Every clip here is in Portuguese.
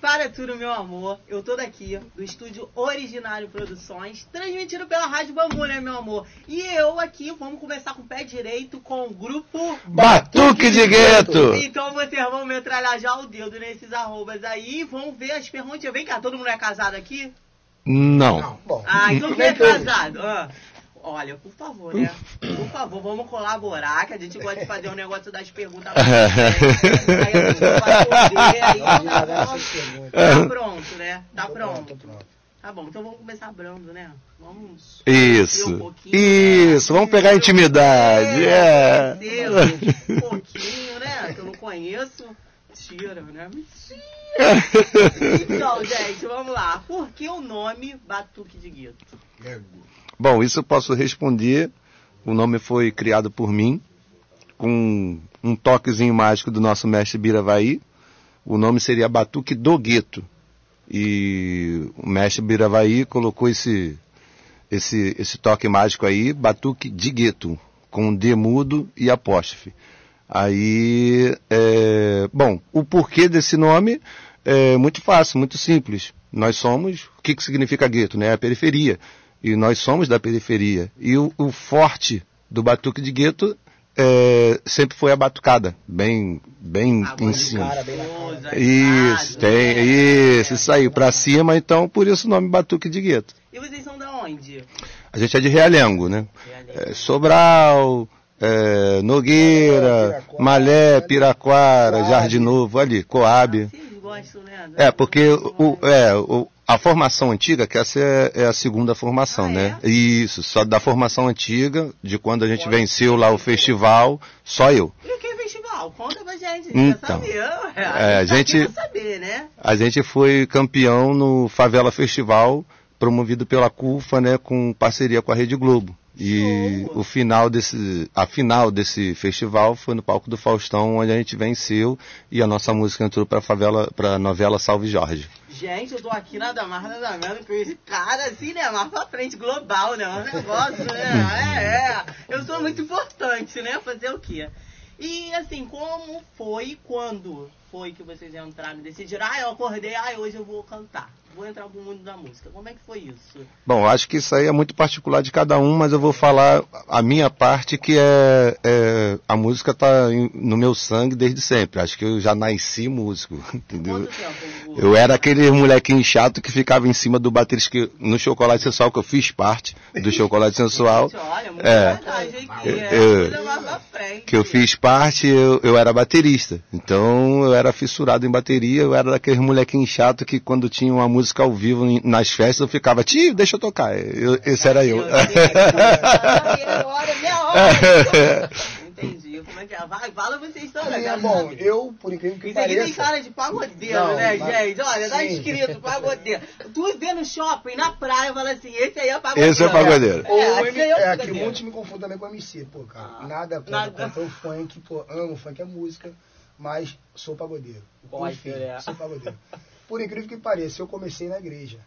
Para tudo, meu amor. Eu tô daqui do estúdio Originário Produções, transmitido pela Rádio Bambu, né, meu amor? E eu aqui, vamos começar com o pé direito com o grupo Batuque de Gueto. Então vocês vão metralhar já o dedo nesses arrobas aí e vão ver as perguntas. Vem cá, todo mundo é casado aqui? Não. Bom, Ah, então quem é casado? Ah, olha, por favor, né? Por favor, vamos colaborar, que a gente gosta de fazer o negócio das perguntas. aí a gente vai poder, aí tá, tá pronto, né? Tá pronto. Tá bom, então vamos começar brando, né? Vamos. Isso. Um pouquinho, Isso. né? Vamos pegar a intimidade. É. conhecer Um pouquinho, né? Que eu não conheço. Mentira, né? Mentira. Então, gente, vamos lá. Por que o nome Batuque de Gueto? Bom, isso eu posso responder. O nome foi criado por mim, com um toquezinho mágico do nosso mestre Biravaí. O nome seria Batuque do Gueto. E o mestre Biravaí colocou esse, esse, esse toque mágico aí, Batuque de Gueto, com D mudo e apóstrofe. Aí, é, bom, o porquê desse nome é muito fácil, muito simples. Nós somos, o que, que significa gueto? Né? A periferia. E nós somos da periferia. E o, o forte do batuque de gueto é, sempre foi a batucada, bem, bem Ah, em cima. cara, bem cara. Isso, agitado, tem, né? isso, isso aí, pra cima, então por isso o nome batuque de gueto. E vocês são da onde? A gente é de Realengo, né? É, Sobral, é, Nogueira, Piraquara, Malé, Piraquara, Coab. Jardim Novo, ali, Coab. Vocês gostam, né? É, porque o, é, o- a formação antiga, que essa é, é a segunda formação, Ah, né? é? Isso, só da formação antiga, de quando a gente venceu lá o festival, só eu. E o que é festival? Conta pra gente. Então, é, a tá gente- pra saber, né? A gente foi campeão no Favela Festival, promovido pela CUFA, né, com parceria com a Rede Globo. E o final desse, a final desse festival foi no palco do Faustão, onde a gente venceu e a nossa música entrou para favela, para novela Salve Jorge. Gente, eu tô aqui nada mais nada menos com esse cara assim, né? Mais pra frente, global, né? Um negócio, né? É, é. Eu sou muito importante, né? Fazer o quê? E assim, como foi quando foi que vocês entraram e decidiram, ah, eu acordei, ah, hoje eu vou cantar, vou entrar pro mundo da música. Como é que foi isso? Bom, acho que isso aí é muito particular de cada um, mas eu vou falar a minha parte que é, é a música tá em- no meu sangue desde sempre. Acho que eu já nasci músico, entendeu? Tempo? Eu era aquele molequinho chato que ficava em cima do bateria que no chocolate sensual que eu fiz parte do chocolate sensual. Olha, muito É. verdade Eu- é. eu- frente. Que eu fiz parte, eu, eu era baterista. Então eu era fissurado em bateria, eu era daqueles molequinho chato que quando tinha uma música ao vivo em- nas festas eu ficava, tio, deixa eu tocar. Eu- esse era eu. Hora. Entendi. Como é que é? Vai, fala vocês também. É, bom, eu, por incrível que Isso aqui tem pareça, cara de pagodeiro, Não, né, mas- gente? Olha, tá sim. escrito pagodeiro. Tu vê no shopping, na praia, fala assim, esse aí é pagodeiro. Esse é pagodeiro. Ou É, M- aqui é o é, aqui pagodeiro. muitos me confundem também com MC, pô, cara. Ah, nada contra, nada. cantor funk, pô, amo funk é música, mas sou pagodeiro. Pode Enfim, ser. sou pagodeiro. Por incrível que pareça, eu comecei na igreja.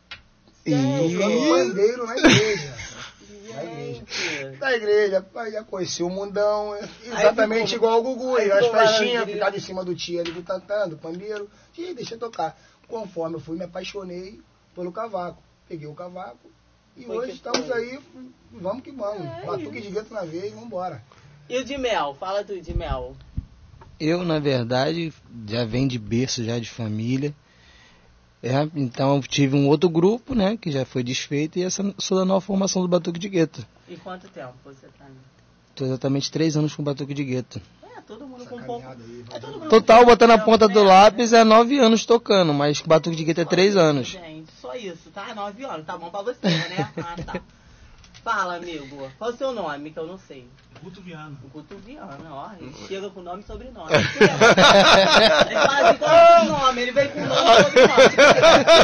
Ih, Tocando pandeiro na igreja. Na igreja. Na igreja, aí já conheci o mundão, é exatamente ficou- igual o Gugu, aí as festinhas, ficava em cima do tio ali, cantando, pandeiro, e deixa eu tocar. Conforme eu fui, me apaixonei pelo cavaco. Peguei o cavaco e Foi hoje estamos foi. aí, vamos que vamos. É Batuque de gueto na vez, vambora. E o de mel? Fala tu de mel. Eu, na verdade, já venho de berço, já de família. É, então eu tive um outro grupo, né, que já foi desfeito, e essa sou da nova formação do Batuque de Gueto. E quanto tempo você tá aí? Tô exatamente três anos com o Batuque de Gueto. É, todo mundo Essa com um pouco. aí, É todo mundo Total, botando a ponta do né? lápis, é nove anos tocando, mas com o Batuque de Gueto é três anos. Gente, só isso, tá? Nove anos, tá bom pra você, né? Ah, tá. Fala, amigo. Qual o seu nome, que eu não sei? Guto Viana. Guto Viana, ó. Ele chega com nome e sobrenome. Ele fala assim, qual é o seu nome? Ele vem com nome e sobrenome.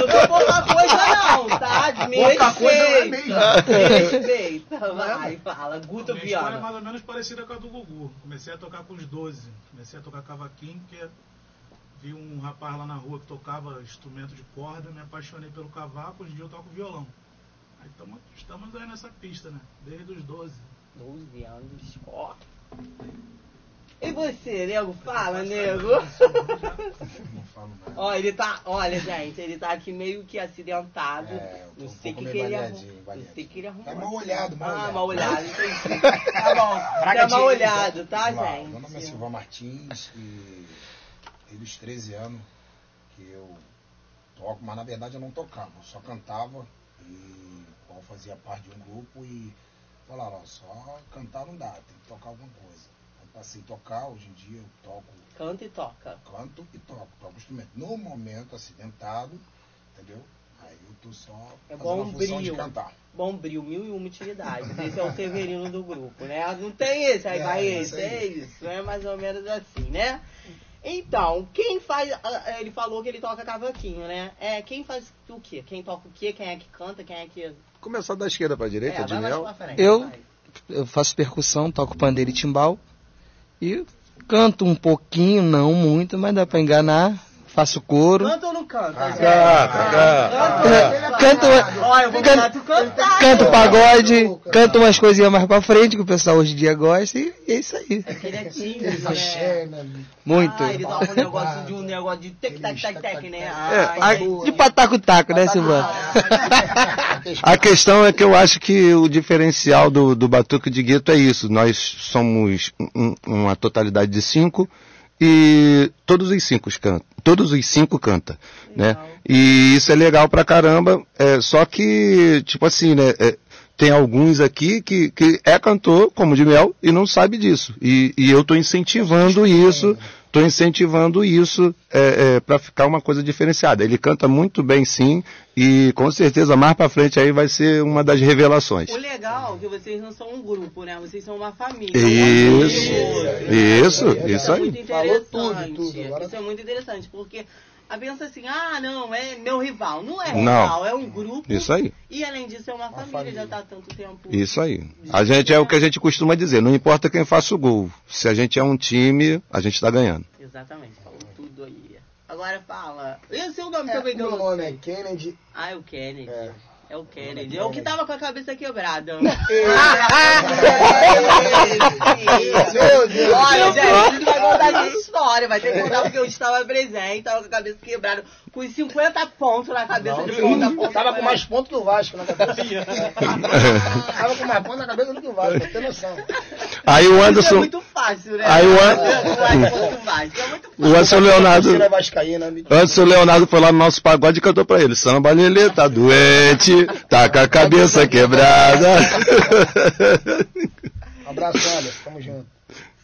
Eu não vou pouca coisa não, tá? Me Pouca coisa não é respeita. mesmo. Me respeita. Vai, fala. Guto Minha história é Viana. mais ou menos parecida com a do Gugu. Comecei a tocar com os 12. Comecei a tocar cavaquinho porque vi um rapaz lá na rua que tocava instrumento de corda, me apaixonei pelo cavaco, hoje em dia eu toco violão. Aí tamo, estamos aí nessa pista, né? Desde os 12. 12 anos, ó. E você, nego? Fala, nego. Não falo nada. Ó, ele tá. Olha, gente, ele tá aqui meio que acidentado. É, não um sei pouco que, que ele arrumou. Não sei que ele arrumou. Tá mal olhado, mal ah, olhado. mal olhado, entendi. Tá bom. Braga Tá mal olhado, tá, lá, gente? Meu nome é Silva Martins e desde os 13 anos que eu toco, mas na verdade eu não tocava, eu só cantava e qual fazia parte de um grupo e falaram, ó, só cantar não dá, tem que tocar alguma coisa. Eu passei a tocar, hoje em dia eu toco, Canta e toca. canto e toco, toco instrumento. No momento acidentado, entendeu? Aí eu tô só É bom função de brilho. cantar. Bombril, mil e uma utilidades. Esse é o Severino do grupo, né? Não tem esse, aí É, vai esse, é isso. É mais ou menos assim, né? Então, quem faz. ah, Ele falou que ele toca cavaquinho, né? É, quem faz o quê? Quem toca o quê? Quem é que canta? Quem é que. Começar da esquerda pra direita, é, de mel. Eu- vai. Eu faço percussão, toco pandeiro e timbal. E canto um pouquinho, não muito, mas dá pra enganar. Faço coro. Canta ou não canta, Ah? Canta, canta. Canta. Canto, canto pagode, canto umas coisinhas mais pra frente que o pessoal hoje em dia gosta e é isso aí. Ele é tímido, Aquele né? né? Muito. Ah, ele dá um negócio de um negócio de tac, né? É, Ah. De pataco-taco, né, Silvana? A questão é que eu acho que o diferencial do, do Batuque de Gueto é isso. Nós somos um- uma totalidade de cinco e todos os cinco cantam. Todos os cinco canta, né? E isso é legal pra caramba. É, só que, tipo assim, né? é, tem alguns aqui que, que é cantor, como de mel, e não sabe disso. E, e eu tô incentivando isso, tô incentivando isso é, é, para ficar uma coisa diferenciada. Ele canta muito bem sim, e com certeza mais pra frente aí vai ser uma das revelações. O legal é que vocês não são um grupo, né? Vocês são uma família. Isso, Um isso, amigo. isso é aí. muito Falou interessante. tudo, tudo. Agora- Isso é muito interessante, porque a pensa assim, ah, não, é meu rival. Não é Não. rival, é um grupo. Isso aí, E além disso, é uma, família, família. já tá há tanto tempo. isso aí. A gente é o que a gente costuma dizer, não importa quem faça o gol. Se a gente é um time, a gente tá ganhando. Exatamente, falou tudo aí. Agora fala. E o seu nome É, também que eu meu nome é? Kennedy. Ah, é o Kennedy. É. É o Kennedy. É o que tava com a cabeça quebrada. Meu Deus. Olha, gente, a gente vai contar essa história. Vai ter que contar porque eu estava presente, tava com a cabeça quebrada, com os 50 pontos na cabeça de ponta a ponta. Tava com mais pontos do Vasco na cabeça. Tava com mais pontos na cabeça do que o Vasco, pra ter noção. Aí o Isso é Anderson, muito fácil, né? Aí o An- Muito fácil. É muito o Anderson Leonardo, me- Anderson Leonardo foi lá no nosso pagode e cantou pra ele, samba Lelê, tá doente, tá com a cabeça quebrada. Um abraço, Anderson, tamo junto.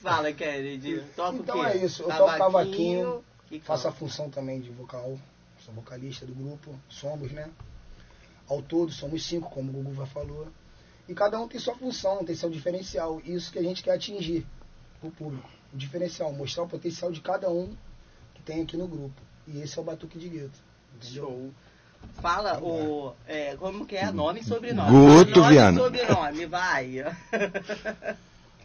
Fala, Kennedy. Toca Então é isso, eu toco cavaquinho, Faço a função também de vocal, sou vocalista do grupo, somos, né? Ao todo somos cinco, como o Gugu já falou. E cada um tem sua função, tem seu diferencial. Isso que a gente quer atingir o público. O diferencial, mostrar o potencial de cada um que tem aqui no grupo. E esse é o Batuque de Gueto. Entendeu? Show. Fala o. É, como que é? Nome e sobrenome. Guto nome Viana. e sobrenome, vai.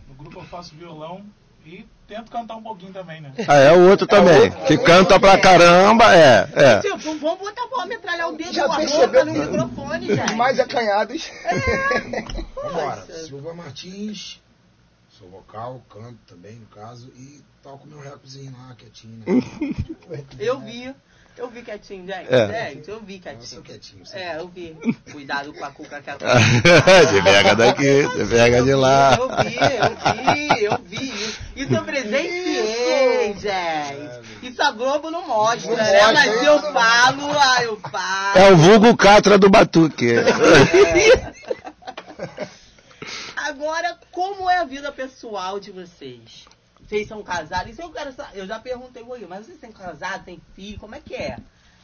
No grupo eu faço violão e tento cantar um pouquinho também, né? Ah, é o outro também, que canta pra caramba, é, é. Tipo, vamos botar pra metralhar o dedo Já percebeu boca no que- microfone, gente. Os mais acanhados. Vambora. Nossa. Silva Martins, sou vocal, canto também, no caso, e toco meu rapzinho lá, quietinho, né? Eu vi. Eu vi quietinho, gente. É. Gente, eu vi Eu quietinho. sou quietinho. sou É, eu vi. Cuidado com a cuca que a Você pega daqui, você pega de lá. Eu vi, eu vi, eu vi. Isso eu presenciei, gente. Isso a Globo não mostra, Não né? mostra, Mas hein? eu falo, ah, eu falo. É o vulgo Catra do Batuque. Agora, como é a vida pessoal de vocês? Vocês são casados? Isso eu quero saber. Eu já perguntei o mas vocês são casados, têm filho, como é que é?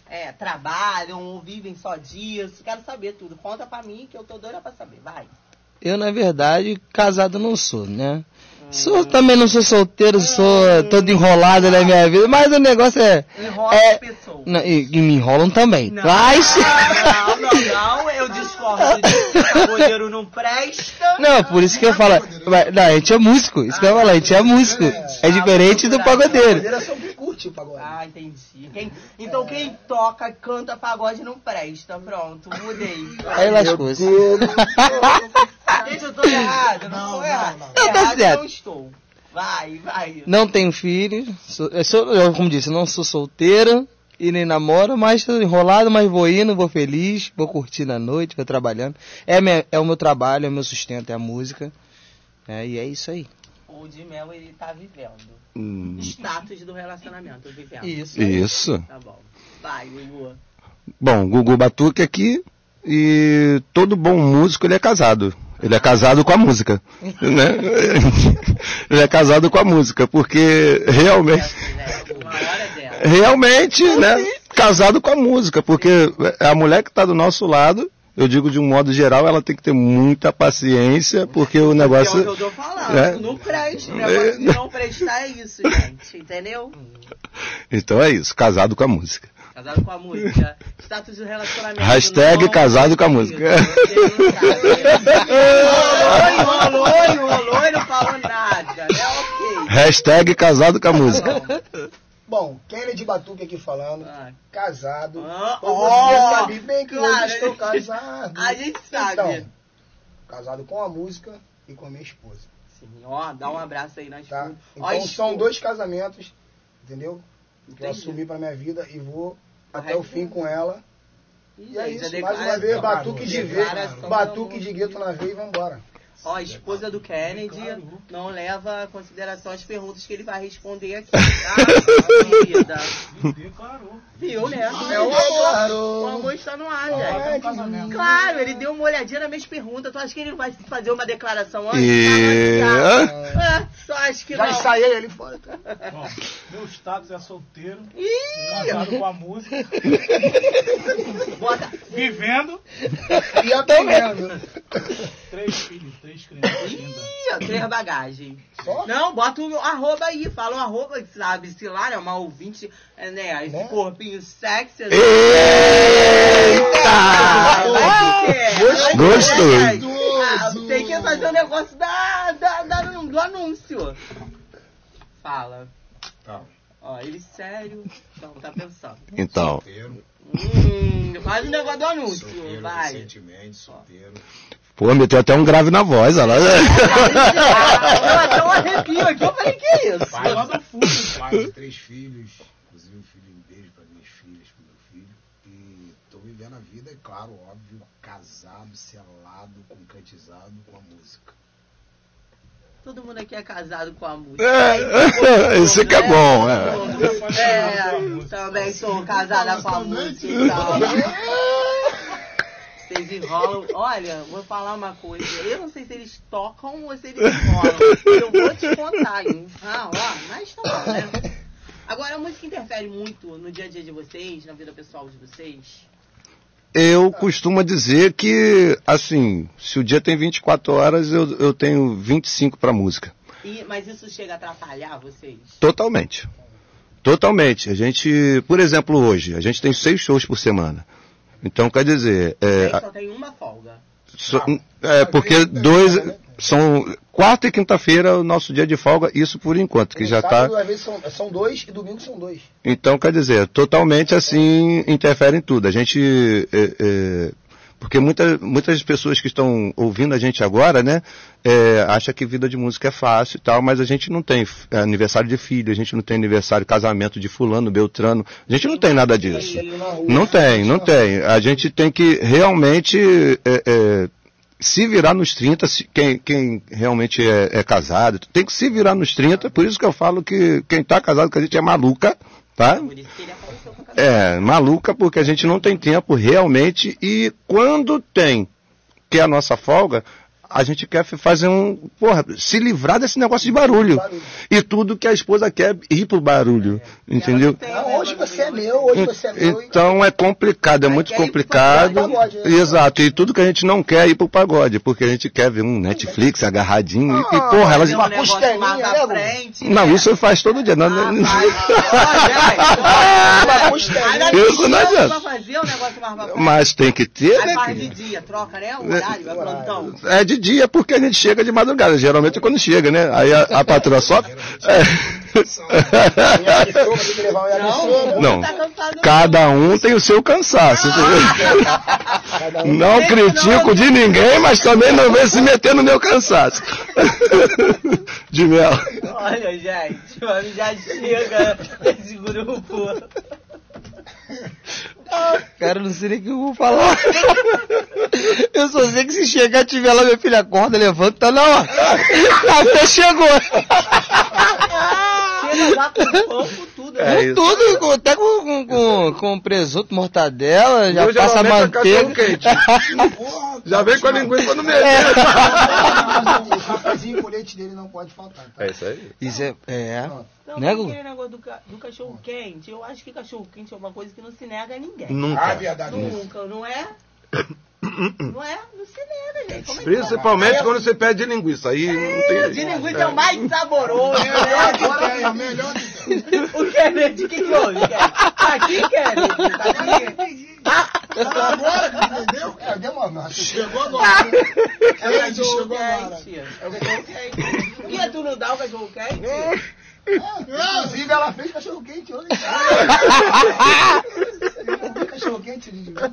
É, trabalham ou vivem só dias? Quero saber tudo. Conta pra mim que eu tô doida pra saber. Vai. Eu, na verdade, casado não sou, né? Sou, também não sou solteiro, sou todo enrolado na minha vida, mas o negócio é. Enrola é as pessoas. não, e, e me enrolam também. Não, Mas. não, não, não, eu discordo disso. O goleiro não presta. Não, por isso que eu falo. Não, a gente é músico, isso que eu ia falar, a gente é músico. É diferente do pagodeiro. É curte o pagode. Ah, entendi. Quem- então quem toca, canta pagode não presta. Pronto, mudei. Aí lascou-se. Gente, eu tô errado, não, Não, tô não, errado. não. Não, tá Errado certo. não estou. Vai, vai. Não tenho filho, sou, eu sou- eu, como disse, não sou solteira e nem namoro, mas tô enrolado, mas vou indo, vou feliz, vou curtindo a noite, vou trabalhando. É, minha- é o meu trabalho, é o meu sustento, é a música. É, e é isso aí. O de Mel, ele tá vivendo. Hum, Status do relacionamento, vivendo. Isso. isso. Tá bom. Vai, Gugu. Bom, Gugu Batuque aqui e todo bom músico ele é casado. Ele é casado com a música, né? Ele é casado com a música, porque realmente, Essa, né? Uma hora dela. realmente, né? Casado com a música, porque a mulher que está do nosso lado, eu digo de um modo geral, ela tem que ter muita paciência, porque o É o que negócio, eu tô falando. É. Não. O negócio de não prestar é isso, gente. Entendeu? então é isso, casado com a música. Casado com a música. Status do relacionamento. Hashtag não- casado com a música. Enrolou e não falou nada. É ok. Hashtag casado com a música. Bom, Kennedy Batuque aqui falando, Ah, casado. Ah, Você ó, sabe bem que claro. hoje estou casado. A gente sabe. Então, casado com a música e com a minha esposa. Sim, ó, dá um abraço aí nas Tá? Então Ó, são dois casamentos, entendeu? Que eu Entendi. assumi pra minha vida e vou até o fim com ela. Ih, E é isso, mais uma vez, batuque de ver, do batuque de gueto na veia e vambora. Ó, a esposa do Kennedy não leva em consideração as perguntas que ele vai responder aqui, tá? Querida. Declarou. Viu, né? É o amor. O amor está no ar, Vai gente. um casamento. Claro, ele deu uma olhadinha nas minhas perguntas. Tu acha que ele não vai fazer uma declaração antes? E- Ah, só acho que Já não. ensaiei ali fora. tá? Ó, meu status é solteiro, Ih, casado com a música, bota. vivendo, E aprendendo. três filhos, três crianças lindas. Ih, ó, três bagagens. Só? Não, bota o arroba aí, fala o arroba, sabe? Se lá, né, uma ouvinte, é, né, esse Né? corpinho sexy. Eita! Ser. Gostoso. Gostoso. Ah, tem que fazer o negócio da, da, da- do anúncio. Fala. Tá. Ó, ele sério. Então, tá pensando. Então, Solteiro, Hum, faz o negócio do anúncio, solteiro vai. recentemente, solteiro. pô, meteu até um grave na voz, olha lá. Eu até um arrepio aqui, eu falei, que é isso? Vai lá do fundo. Pai de três filhos, inclusive um filho em beijo para minhas filhas, pro meu filho. E tô vivendo a vida, é claro, óbvio, casado, selado, concretizado com a música. Todo mundo aqui é casado com a música. É, esse que é bom, é. É, também sou casada com a música e tal. Vocês enrolam. Olha, vou falar uma coisa. Eu não sei se eles tocam ou se eles enrolam. Eu vou te contar, hein? Ah, ó, mas tá bom, né? Agora, a música interfere muito no dia a dia de vocês, na vida pessoal de vocês? Eu costumo dizer que, assim, se o dia tem 24 horas, eu, eu tenho 25 para música. E, mas isso chega a atrapalhar vocês? Totalmente. Totalmente. A gente, por exemplo, hoje, a gente tem seis shows por semana. Então, quer dizer, é, só tem uma folga. So- é, porque dois são quarta e quinta-feira o nosso dia de folga, isso por enquanto, que No já está. São, são dois e domingo são dois. Então, quer dizer, totalmente assim interfere em tudo. A gente é, é, porque muita, muitas pessoas que estão ouvindo a gente agora, né, é, acha que vida de música é fácil e tal, mas a gente não tem é, aniversário de filho, a gente não tem aniversário, casamento de fulano, beltrano, a gente não tem nada disso. Não tem, não na tem. A gente tem que realmente é, é, se virar nos 30, se- quem, quem realmente é, é casado, tem que se virar nos 30, por isso que eu falo que quem está casado com a gente é maluca, tá? Cabeça. É, maluca porque a gente não tem tempo realmente e quando tem, que é a nossa folga, a gente quer fazer um, porra, se livrar desse negócio de barulho. Barulho. E tudo que a esposa quer é ir pro barulho, entendeu? Não, hoje você é meu, hoje você é meu. e- Então é complicado, é muito complicado. pagode, né? Exato, e tudo que a gente não quer é ir pro pagode, porque a gente quer ver um Netflix agarradinho. e, Ah, porra, elas. Um uma costelinha, né, frente. Não, né? isso faz todo dia. Não, Ah, não- daqui Isso não adianta. um. Mas tem que ter, né? faz de dia, troca, né? O horário, é plantão. É de dia porque a gente chega de madrugada, geralmente é quando chega, né? Aí a, a patroa só. Um Não. Cada um tem o seu cansaço. Não critico de ninguém, mas também não vem se meter no meu cansaço. De mel. Olha, gente, já chega desse grupo. Cara, não sei nem o que eu vou falar. Eu só sei que se chegar e tiver lá, minha filha, acorda, levanta, tá na hora. Até chegou. Chega lá com tudo. É isso. Tudo, com- até com, com, com, com presunto, mortadela, já Eu passa é manteiga. Porra, Já vem com a linguiça no meio. O cafezinho com leite dele não pode faltar, tá? É isso aí. Isso é. É. Não, Né, aquele negócio do, ca- do cachorro quente, eu acho que cachorro quente é uma coisa que não se nega a ninguém. Ah, Nunca. verdade. Nunca, não é? Não é? Não se nega, gente. Como é Principalmente quando você pede linguiça. Aí não tem. De linguiça é o mais saboroso, Melhor que né? tem, é o melhor que tem. O Kennedy, o que que houve, Kennedy? Tá aqui, Kennedy? Tá aqui? Agora que entendeu? É, demorou. Chegou agora. É o Kennedy chegou agora. quente. É o cachorro quente. Por que tu não dá o cachorro quente? Inclusive, ela fez cachorro quente hoje. Cachorro quente de Meu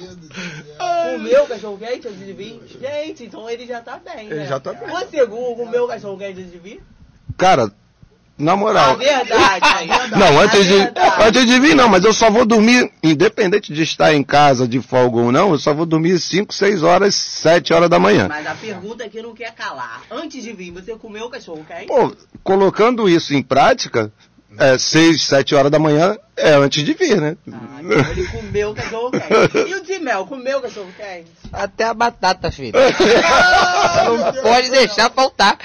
Deus do céu. Comeu o cachorro quente antes de vir? Gente, então ele já tá bem, né? Ele já tá bem. Você, o cachorro quente antes de vir? Cara, na A moral. verdade, aí. Não, antes de, verdade. antes de vir não, mas eu só vou dormir, independente de estar em casa de folga ou não, eu só vou dormir 5, 6 horas, 7 horas da manhã. Mas a pergunta aqui não quer calar. Antes de vir, você comeu o cachorro quente? Pô, colocando isso em prática, é 6, 7 horas da manhã é antes de vir, né? Ah, então ele comeu o cachorro quente. E o de mel, comeu o cachorro quente? Até a batata, filho. Não pode deixar faltar.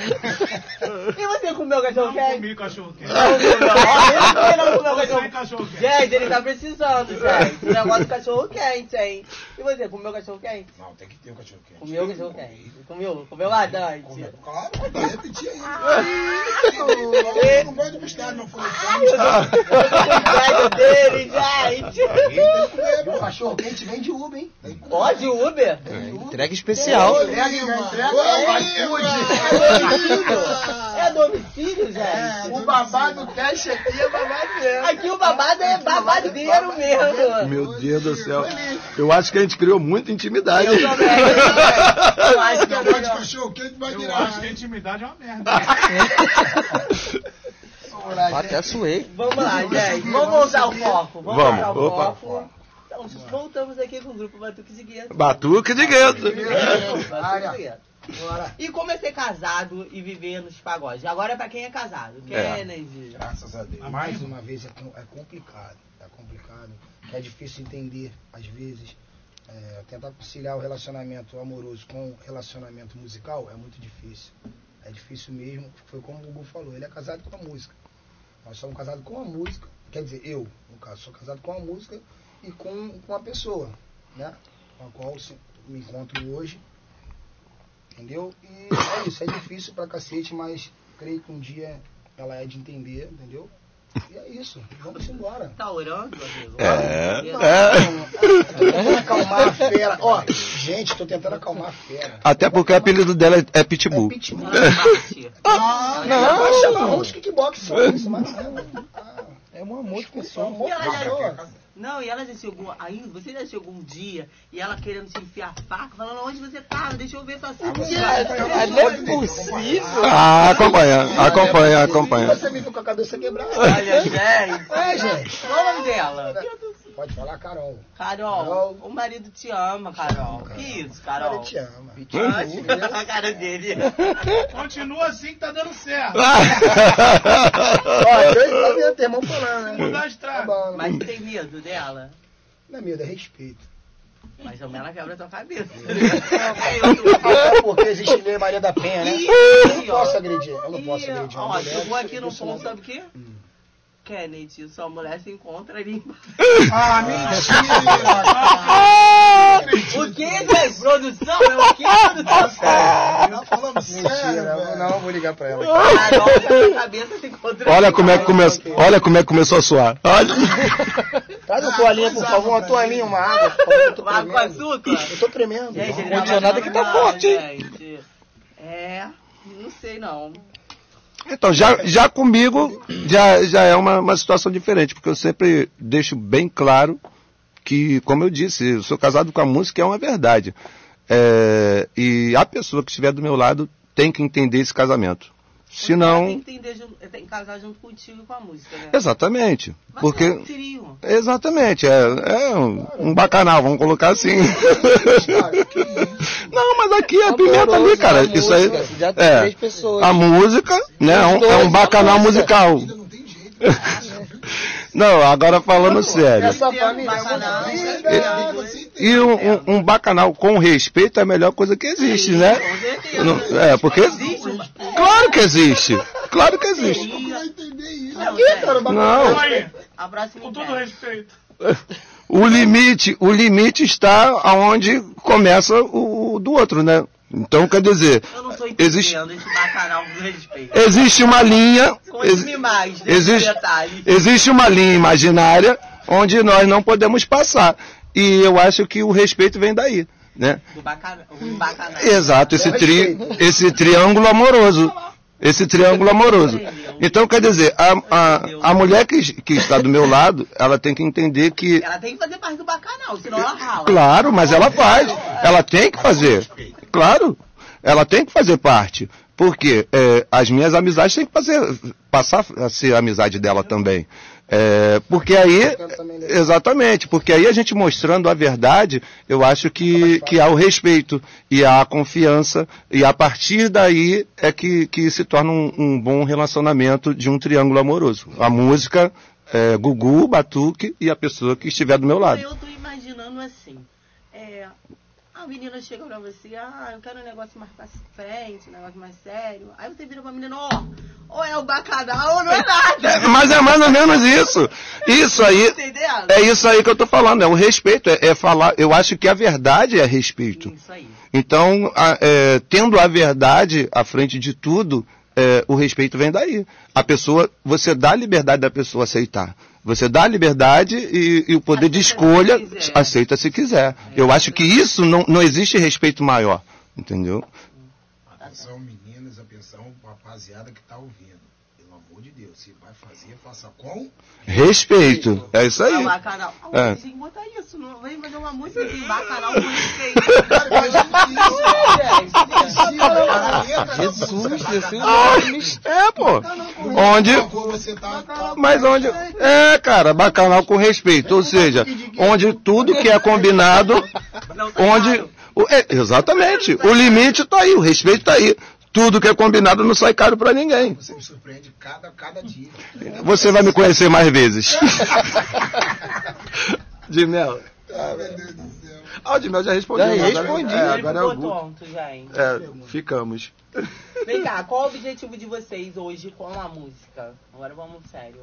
E você comeu o cachorro Não quente? comi cachorro quente. Não comeu. Não comeu cachorro quente. Gente, ele tá precisando, gente. O negócio do cachorro quente, hein? E você, comeu cachorro quente? Não, tem que ter o cachorro quente. Comeu cachorro quente? Comeu? Comeu bastante? Comeu, Claro, vai repetir aí. Eu não gosto de mostarda, não foi Ai, inveja dele, gente. O cachorro quente vem de Uber, hein? Pode Uber? Entrega especial. Entrega, entrega. É domicílio, gente? O babado teste aqui é babado mesmo. Aqui o babado é babadeiro mesmo. Meu Deus do céu. Eu acho que gente criou muita intimidade. Eu também, eu também. Eu acho que é melhor. cachorro quente, vai Eu virar. acho que a intimidade é uma merda. Até suei. Vamos lá, gente. Vamos voltar ao foco. Vamos, Vamos. voltar ao Opa. foco. Então, voltamos aqui com o grupo Batuque de Gueto. Batuque de gueto. Batuque de Gueto. E comecei casado e viver nos pagodes. Agora é pra quem é casado. É. Kennedy. Graças a Deus. Mais uma vez é, é complicado. É complicado. É difícil entender, às vezes. É, tentar conciliar o relacionamento amoroso com o relacionamento musical é muito difícil. É difícil mesmo. Foi como o Gugu falou, ele é casado com a música. Nós somos casados com a música. Quer dizer, eu, no caso, sou casado com a música e com, com a pessoa, né? Com a qual me encontro hoje. Entendeu? E é isso, é difícil pra cacete, mas creio que um dia ela é de entender, entendeu? E é isso, vamos embora. Tá orando, amigo? É. Não. É. Tô tentando acalmar a fera. Ó, gente, tô tentando acalmar a fera. Até porque o apelido dela é É Pitbull. pitbull. Ela bate. Ah, não, não. chama uns kickbox só isso, mas não. Ah, É um amor de é um pessoa. amor de pessoa. Não, e ela já chegou aí, você já chegou um dia e ela querendo te enfiar a faca, falando onde você tá, deixa eu ver sua cintura. Mas não é possível. Ah, acompanha, acompanha, acompanha. Você me viu com a cabeça quebrada. Olha, gente. É, gente. Qual o nome dela? Pode falar, Carol. Carol, Carol. o marido te ama, Carol. Que isso, Carol? Ele te ama. a cara dele. Continua assim que tá dando certo. Ó, dois pra minha irmão falando, né? Mudar a Tá estrada. bom. Mas tem medo dela? Não é medo, é respeito. Mas também ela quebra a tua cabeça. Até porque existe lei Maria da Penha, né? Eu não posso agredir, eu não posso agredir Ó, chegou aqui no ponto, sabe o quê? Kennedy, sua mulher se encontra ali embaixo. Ah, mentira! O que, gente? Produção? É o que, produção? Tá falando sério, não, vou ligar pra ela. A encontra Olha como é que começou, olha como é que começou a suar. Olha. Traz uma toalhinha, por favor, uma toalhinha, uma água. tô Água açúcar? Eu tô tremendo. Gente, O condicionado aqui tá forte, hein? É, não sei não. Então, já, já comigo, já, já é uma, uma situação diferente, porque eu sempre deixo bem claro que, como eu disse, eu sou casado com a música, é uma verdade. É, e a pessoa que estiver do meu lado tem que entender esse casamento. Tem Senão. que entender, junto- tem que casar junto contigo e com a música, né? Exatamente. Mas Porque. é um trio. Exatamente, é, é um, um bacanal, vamos colocar assim. Não, mas aqui é pimenta ali, cara. a Isso aí. tem É. três pessoas. A música, né? É um, é um bacanal musical. Ainda não tem jeito. Não, agora falando sério. Entende. E um, um- um bacanal com respeito é a melhor coisa que existe, né? Com certeza. Não- é, porque. Existe Claro que existe. Claro que existe. Como vai entender isso? Não, com todo respeito. O limite, o limite está aonde começa o, o do outro, né? Então, quer dizer, Eu não tô entendendo existe, esse bacanal com respeito. existe uma linha. ex- desse existe, detalhe. existe uma linha imaginária onde nós não podemos passar. E eu acho que o respeito vem daí, né? Do bacanal. Exato, esse, tri, esse triângulo amoroso. Esse triângulo amoroso. Então, quer dizer, a, a, a mulher que, que está do meu lado, ela tem que entender que. Ela tem que fazer parte do bacanal, senão ela rala. Claro, mas ela faz. Ela tem que fazer. Claro, ela tem que fazer parte. Porque é, as minhas amizades têm que fazer, passar a ser a amizade dela também. É, porque aí, exatamente, porque aí a gente mostrando a verdade, eu acho que, que há o respeito e há a confiança, e a partir daí é que, que se torna um, um bom relacionamento de um triângulo amoroso. A música, é, Gugu, Batuque e a pessoa que estiver do meu lado. Eu tô imaginando assim. É, a menina chega pra você, ah, eu quero um negócio mais pra frente, um negócio mais sério. Aí você vira pra menina, ó, ou é o bacanal ou não é nada. Mas é mais ou menos isso. Isso aí, Entendendo? é isso aí que eu tô falando, é o respeito, é, é falar, eu acho que a verdade é respeito. Isso aí. Então, a- é, tendo a verdade à frente de tudo, é, o respeito vem daí. A pessoa, você dá a liberdade da pessoa aceitar. Você dá a liberdade e, e o poder de Aceita se escolha, quiser. aceita se quiser. Eu acho que isso não, não existe respeito maior. Entendeu? Atenção, meninas, atenção, rapaziada que tá ouvindo. Pelo amor de Deus, se vai fazer, faça com. Respeito. É isso É aí. bacanal. Ah, É. Tem que botar isso, não vem fazer uma música de bacanal com respeito. Jesus, Jesus. É, pô. Onde. Mas onde. É, cara, bacanal com respeito. Ou seja, onde tudo que é combinado. Onde. é, exatamente. O limite tá aí, o respeito tá aí. Tudo que é combinado não sai caro pra ninguém. Você me surpreende cada, cada dia. Você vai me conhecer mais vezes. de mel. Ah, meu Deus do céu. Ah, o de mel já respondeu. Já agora- respondi. É, agora é o Ele ficou Gu. tonto, gente. É, ficamos. Vem cá, qual o objetivo de vocês hoje com a música? Agora vamos sério.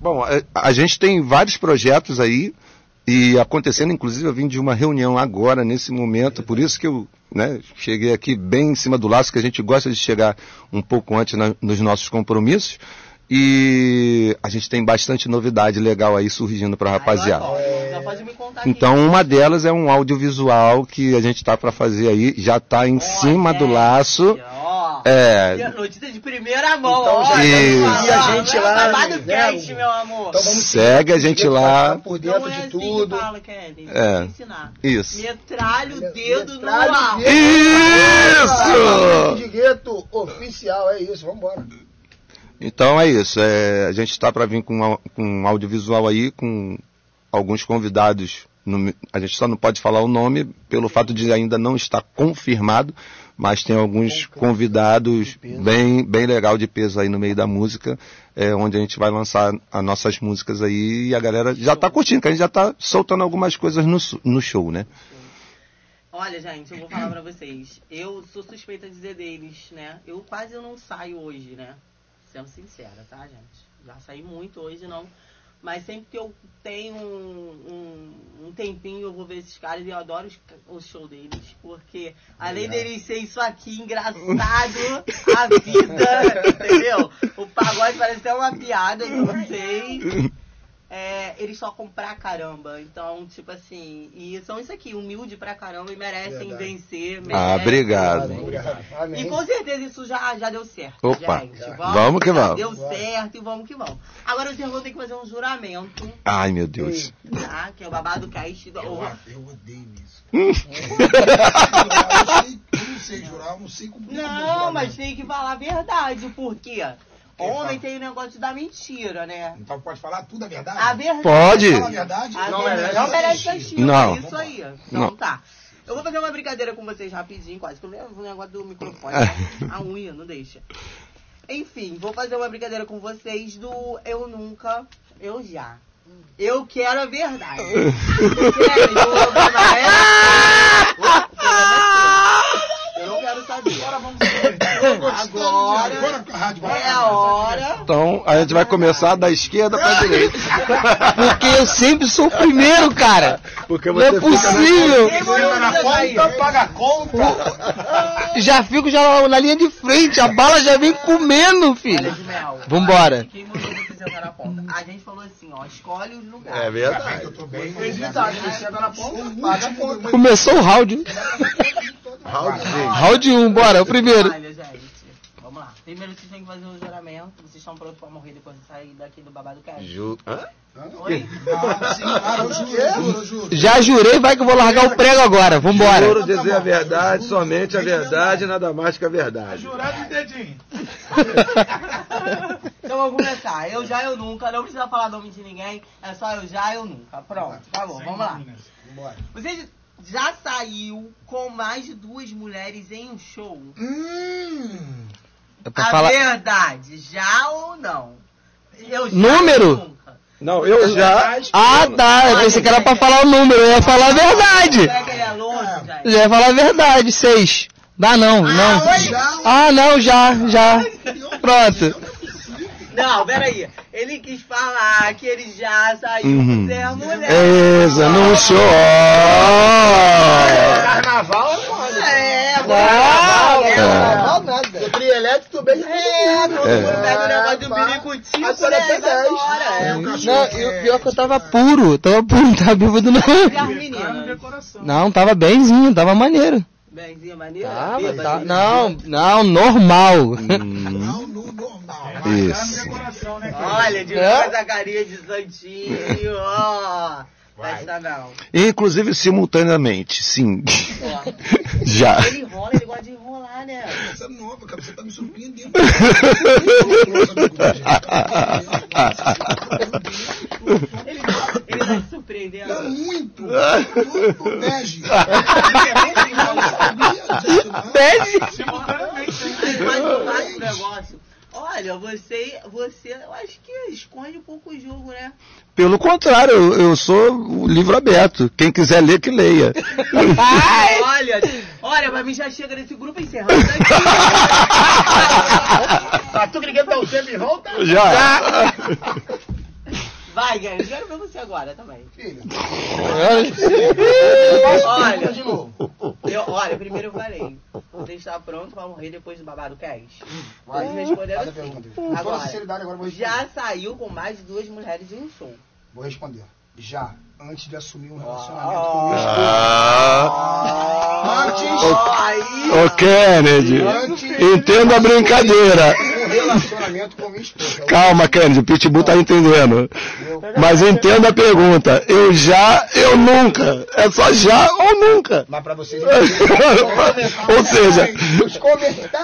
Bom, a, a gente tem vários projetos aí e acontecendo, inclusive eu vim de uma reunião agora, nesse momento, por isso que eu né, cheguei aqui bem em cima do laço, que a gente gosta de chegar um pouco antes na- nos nossos compromissos. E a gente tem bastante novidade legal aí surgindo para a rapaziada. Então, uma delas é um audiovisual que a gente está para fazer aí, já está em cima do gente, É, Notícia de primeira mão, Então, ó. já Isso. E a gente lá, Babado né, cast, meu amor. Então vamos segue a gente lá. Por Não dentro é de assim tudo. que fala. É. Ensinar. Isso. Metralha o dedo no ar. Isso! De gueto oficial, é isso, vambora. Então é isso. é, a gente está para vir com, com um audiovisual aí, com alguns convidados. no- a gente só não pode falar o nome pelo fato de ainda não estar confirmado, mas tem alguns convidados bem, bem legal de peso aí no meio da música, é, onde a gente vai lançar as nossas músicas aí e a galera já está curtindo, que a gente já está soltando algumas coisas no, no show, né? Olha, gente, eu vou falar pra vocês. Eu sou suspeita de dizer deles, né? Eu quase não saio hoje, né? Sendo sincera, tá, gente? Já saí muito hoje, não. Mas sempre que eu tenho um, um, um tempinho, eu vou ver esses caras e eu adoro os, o show deles. Porque, além deles ser isso aqui, engraçado, a vida, entendeu? O pagode parece até uma piada pra vocês. É, é, eles tocam pra caramba. Então, tipo assim, e são isso aqui, humilde pra caramba e merecem Verdade. vencer. Ah, merecem. obrigado. Obrigado. Amém. E com certeza isso já, já deu certo. Opa, gente. vamos que já vamos. Deu certo e vamos que vamos. Agora vocês vão ter que fazer um juramento, Ai, meu Deus. tá? Que é o babado cast. do- Eu, o- eu odeio isso. eu, sei, eu não sei jurar, eu não sei como. Não, mas tem que falar a verdade, porque homem tem o negócio da mentira, né? Então pode falar tudo a verdade? A verdade. Pode. Fala a verdade? A Não verdade merece não merece castigo. Não. É isso aí. Então Não. tá. Eu vou fazer uma brincadeira com vocês rapidinho, quase que eu levo o negócio do microfone. A unha, não deixa. Enfim, vou fazer uma brincadeira com vocês do eu nunca, eu já. Eu quero a verdade. Sério, eu vou na Eu não quero saber. Agora vamos ver. Eu gostando de- Agora Agora com a rádio vai é a hora. Então, a gente vai começar da esquerda pra direita. Porque eu sempre sou o primeiro, cara. Porque Não é possível. Na conta, paga a conta. Já fico já na linha de frente, a bala já vem comendo, filho. Vambora. Quem mandou você sentar na ponta? A gente falou assim, ó, escolhe os lugares. É Eu verdade. tô bem. Começou o round. Round 1, um, bora, o primeiro. Olha, gente, vamos lá. Primeiro vocês têm que fazer um juramento. Vocês estão prontos pra morrer depois de sair daqui do babado cast? Ju... Hã? Oi? Ah, sim, claro, eu juro, eu juro, eu juro. Já jurei, vai que eu vou largar o prego agora. Vambora. Juro dizer a verdade, somente a verdade, nada mais que a verdade. Jurado de dedinho. Então vamos começar. Eu já, eu nunca. Não precisa falar nome de ninguém. É só eu já, eu nunca. Pronto, tá bom, vamos lá. Vambora. Você já saiu com mais de duas mulheres em um show? Hum. É pra a falar. verdade, já ou não? Eu já, Número? Não, eu já. Ah, tá. Eu pensei que era pra falar o número. Eu ia falar a verdade. É louco, gente? Eu ia falar a verdade. Seis. Dá não, não. Ah, não, já, já. Pronto. Não, peraí. Ele quis falar que ele já saiu Uhum. com Zé Mulher. Exa, no show. Carnaval é foda. É, Carnaval, carnaval, é. é. Carnaval nada. O trio elétrico também É, todo É. mundo pega o negócio do Agora né? é. Agora, é. Não, e o pior é que eu tava puro. Tava puro, não tava bêbado não. decoração. Não, tava benzinho, tava maneiro. Benzinha maneira? Tava, tá, não, não, normal. Hum, Não, no normal. Isso. né? Olha, de É? carinha de santinho, ó. Festa não. Inclusive simultaneamente, sim. Ó. Já. Ele enrola, ele gosta de enrolar, né? Essa é nova, cara. Você tá me surpreendendo. Ele, ele tá te surpreendendo. Tá muito. Muito bege. Pede. Simultaneamente? Ele faz faz um negócio. Olha, você, você, eu acho que esconde um pouco o jogo, né? Pelo contrário, eu, eu sou o livro aberto. Quem quiser ler, que leia. Olha, olha, pra mim já chega nesse grupo encerrando aqui. Ah, tu queria dar o tempo e volta? Já. Vai, Guilherme, quero ver você agora também. Filho, Olha, de novo. eu, olha, primeiro eu falei, você está pronto pra morrer depois do babado cash? Vai. Vocês responderam sim. pergunta. Agora, sinceridade, agora vou responder. já saiu com mais de duas mulheres em um show. Vou responder. Já, antes de assumir um Ah. relacionamento com minha esposa. Ah. Antes, Ô Kennedy, entenda a brincadeira. Relacionamento com minha esposa. Calma, Kennedy, o Pitbull tá entendendo. Mas entenda a pergunta. Eu já, eu nunca. É só já ou nunca. Mas pra vocês Ou seja, os comentários.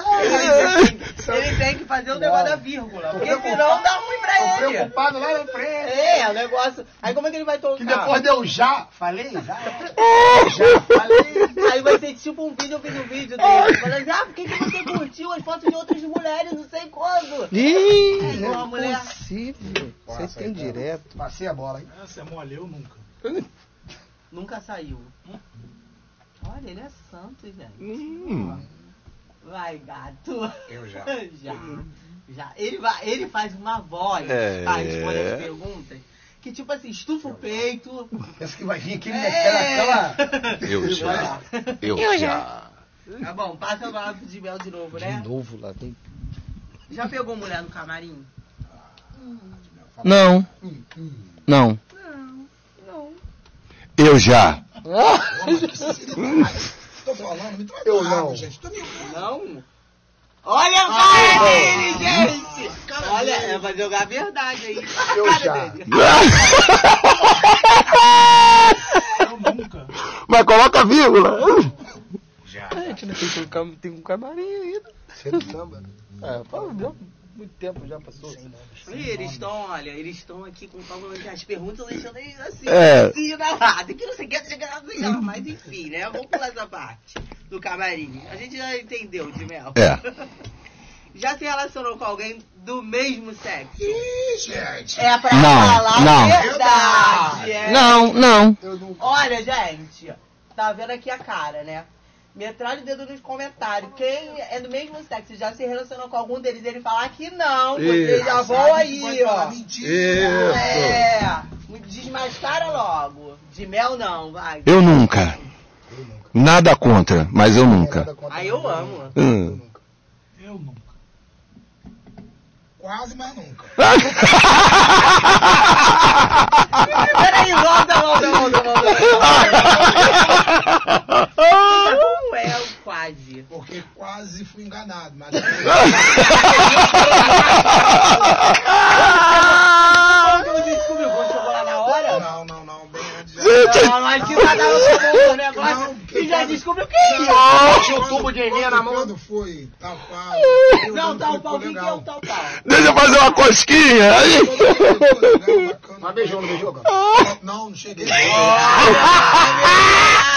Ele tem que fazer o negócio da vírgula, porque senão dá ruim pra ele. preocupado lá na frente. É, o negócio. Aí como é que ele vai tocar? Que depois deu já. Falei? Já. Já falei. Aí vai ser tipo um vídeo, eu fiz um vídeo dele. Falando assim, ah, por que, que você curtiu as fotos de outras mulheres, não sei quando? Ih, É, não uma mulher. é possível. Você tem direto. Passei a bola, hein? Essa é mole, eu nunca. Nunca saiu. Olha, ele é santo, gente. Hum. Vai, gato. Eu já. já. Já. Ele, vai, ele faz uma voz É. pra responder as perguntas. Que tipo assim, estufa o peito. Pensa que vai vir aquele É. aquela. eu já. Eu já. Tá bom, passa o lado de mel de novo, né? De novo lá tem. Já pegou mulher no camarim? Não, hum. não. Eu já. Tô falando, me troca Eu água, não. gente. Tô. Não. Olha a cara dele, gente! Olha, é, vai jogar a verdade aí. Eu A cara já. dele. Eu nunca. Mas coloca vírgula. A gente não tem, um tem um camarim ainda. Você do samba. É, fala, muito tempo já passou. E eles estão, olha, eles estão aqui com as perguntas deixando eles assim, É. assim na lata. Que não sei o que, que, não. Mas enfim, né? Vamos pular essa parte do camarim. A gente já entendeu, de mel. É. Já se relacionou com alguém do mesmo sexo? Ih, gente. É pra Não, falar não. a verdade. é. Não, não. Não. Olha, gente, tá vendo aqui a cara, né? Metralha o dedo nos comentários. Quem é do mesmo sexo já se relacionou com algum deles, ele falar que não, vocês já vão aí, ó. Mentira. É, desmascara logo. De mel não, vai. Eu nunca. Nada contra, mas eu nunca. Nada contra Aí eu amo. Hum. Eu nunca. Quase, mas nunca. Peraí, volta, volta, volta, volta. Como é quase? Porque quase fui enganado, mas não, não, não, bem antes. Não, mas que lá tava chamando o negócio E já descobriu que é isso. Tinha um tubo de energia na mão. Quando foi tal pau, Não, tal pau, quem que é o tal pau? Deixa eu fazer uma cosquinha. Aí. Mas beijou, não beijou, cara? Não, não cheguei.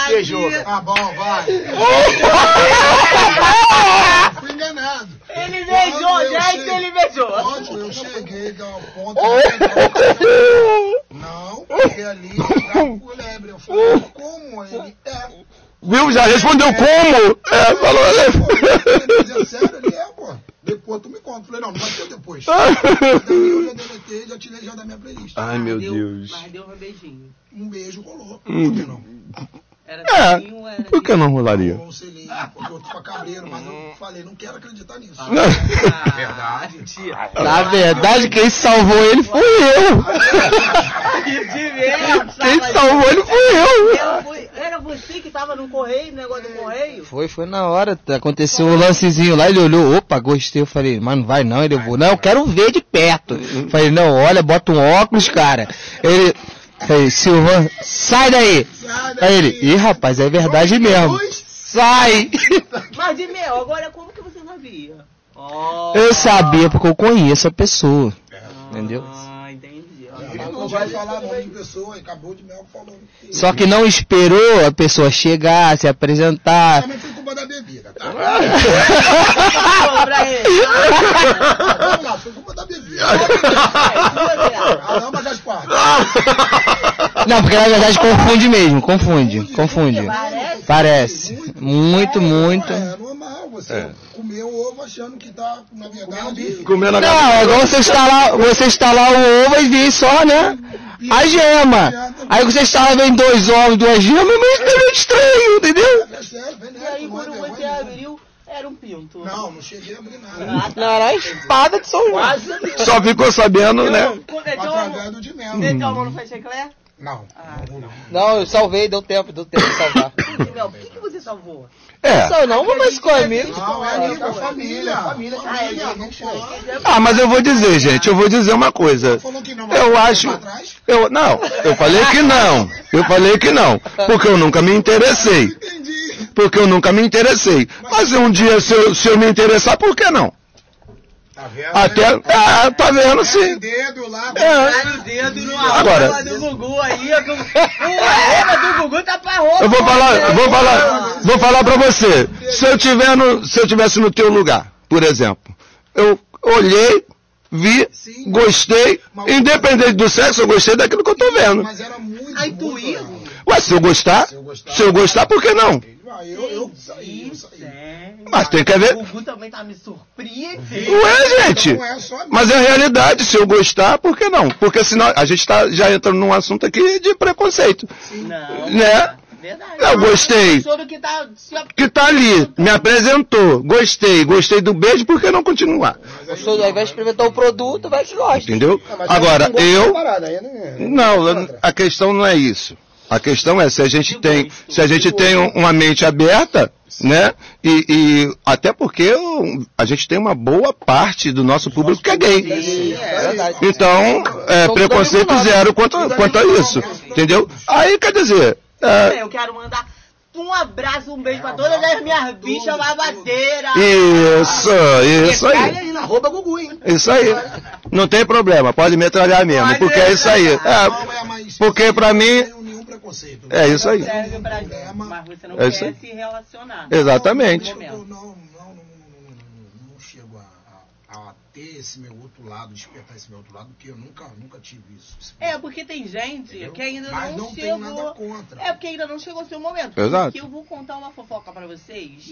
Beijou. Tá bom, vai. Fui enganado. Ele beijou, eu gente, ele beijou. Quando eu cheguei ao ponto de Não, porque ali eu com lebre. Eu falei, como ele é? Viu? Já respondeu como? É, falou. Ele dizia sério, ele é, pô. Depois tu me conta. Eu Falei, não, não vai ter depois. Daí eu já deletei, já tirei já da minha playlist. Ai, meu Deu- Deus. Mas deu um beijinho. Um beijo rolou. Hum. Por que não? Era É, selinho era por que não rolaria? Um selinho, eu tô cabreiro, mas eu falei, não quero acreditar nisso. Ah, Verdade. Na verdade, quem salvou ele foi eu. Quem salvou ele foi eu. Eu Era você que tava no correio, no negócio do correio? Foi, foi na hora. Aconteceu um lancezinho lá, ele olhou, opa, gostei. Eu falei, mas não vai não, ele vou. Não, eu quero ver de perto. Falei, não, olha, bota um óculos, cara. Ele. Falei, Silvan, sai daí! Sai Aí ele, ih rapaz, é verdade mesmo. Sai! Mas de mel, agora como que você sabia? Oh. Eu sabia porque eu conheço a pessoa. Entendeu? Ah, entendi. Ele não vai falar nome de pessoa, acabou de mel falando. Só que não esperou a pessoa chegar, se apresentar. Da bebida, tá? Ele. Vamos lá, foi culpa da bebida. Ah, não, mas as partes. Não, porque na verdade confunde mesmo, confunde, confunde. Parece. Parece. Muito, muito. É normal você É. comer o ovo achando que tá, na verdade. Comendo a Não, é igual você instalar, você instalar o ovo e vir só, né? A gema. Aí você instala, vem dois ovos, duas gemas, mas é meio estranho, entendeu? É E aí não é quando você abriu, era um pinto. Não, não cheguei a abrir nada. Ah, tá. Não, era a espada de São João. Só ficou sabendo, né? Meteu a mão- Através do de mel. meteu a mão no faz chiclete? Não, Ah, não, não. Não, eu salvei, deu tempo, deu tempo de salvar. Mel, por que, que você salvou? É. Só não, mas com amigos. Não, é amigo, é família. Família, Ah, é família, não gente, pode. Ah, mas eu vou dizer, gente, eu vou dizer uma coisa. Falou que não, mas Eu acho. Eu, não, eu falei que não. Eu falei que não. Porque eu nunca me interessei. Entendi. Porque eu nunca me interessei. Mas um dia, se eu, se eu me interessar, por que não? Vendo? Até. Ah, tá vendo, sim. dedo lá. É. Tá dedo no Agora- do Gugu aí. O arroba do Gugu tá pra roupa. Eu vou falar, vou falar, vou falar pra você. Se eu tiver no, se eu tivesse no teu lugar, por exemplo, eu olhei, vi, Sim. gostei, independente do sexo, eu gostei daquilo que eu tô vendo. Mas era muito. Aí tu ia? Ué, se eu gostar, Se eu gostar- se eu gostar, por que não? Ah, eu, eu saí, eu saí. Mas tem que haver. O Gugu também tá me surpreendendo. Ué, gente. Não é só a minha. Mas é a realidade, se eu gostar, por que não? Porque senão a gente tá, já entra num assunto aqui de preconceito. Não. Né? Verdade. Eu gostei. Que tá Que tá ali, me apresentou, gostei, gostei do beijo, por que não continuar? Gostou, ao invés de experimentar o produto, vai que gosta. Entendeu? Agora, aí da eu. parada, aí Não, a questão não é isso. A questão é se a gente tem, se a gente tem um- uma mente aberta, né? E, e até porque a gente tem uma boa parte do nosso público que é gay. Então, é, preconceito zero quanto, quanto a isso. Entendeu? Aí quer dizer, é, Eu quero mandar um abraço, um beijo pra todas as minhas bichas babadeiras. isso, isso aí. Arroba Gugu, hein? Isso aí. Não tem problema, pode metralhar mesmo, porque é isso aí. É, é, porque pra mim, não tenho nenhum preconceito. É isso aí. Serve pra gente, Problema. mas você não É quer se relacionar. Exatamente. Eu não, não, não, não, chego a, ter esse meu outro lado, despertar esse meu outro lado, porque eu nunca, nunca tive isso. É, porque tem gente Entendeu? que ainda Mas não, não tenho chegou. nada contra. É, porque ainda não chegou o seu momento. Exato. Porque eu vou contar uma fofoca pra vocês.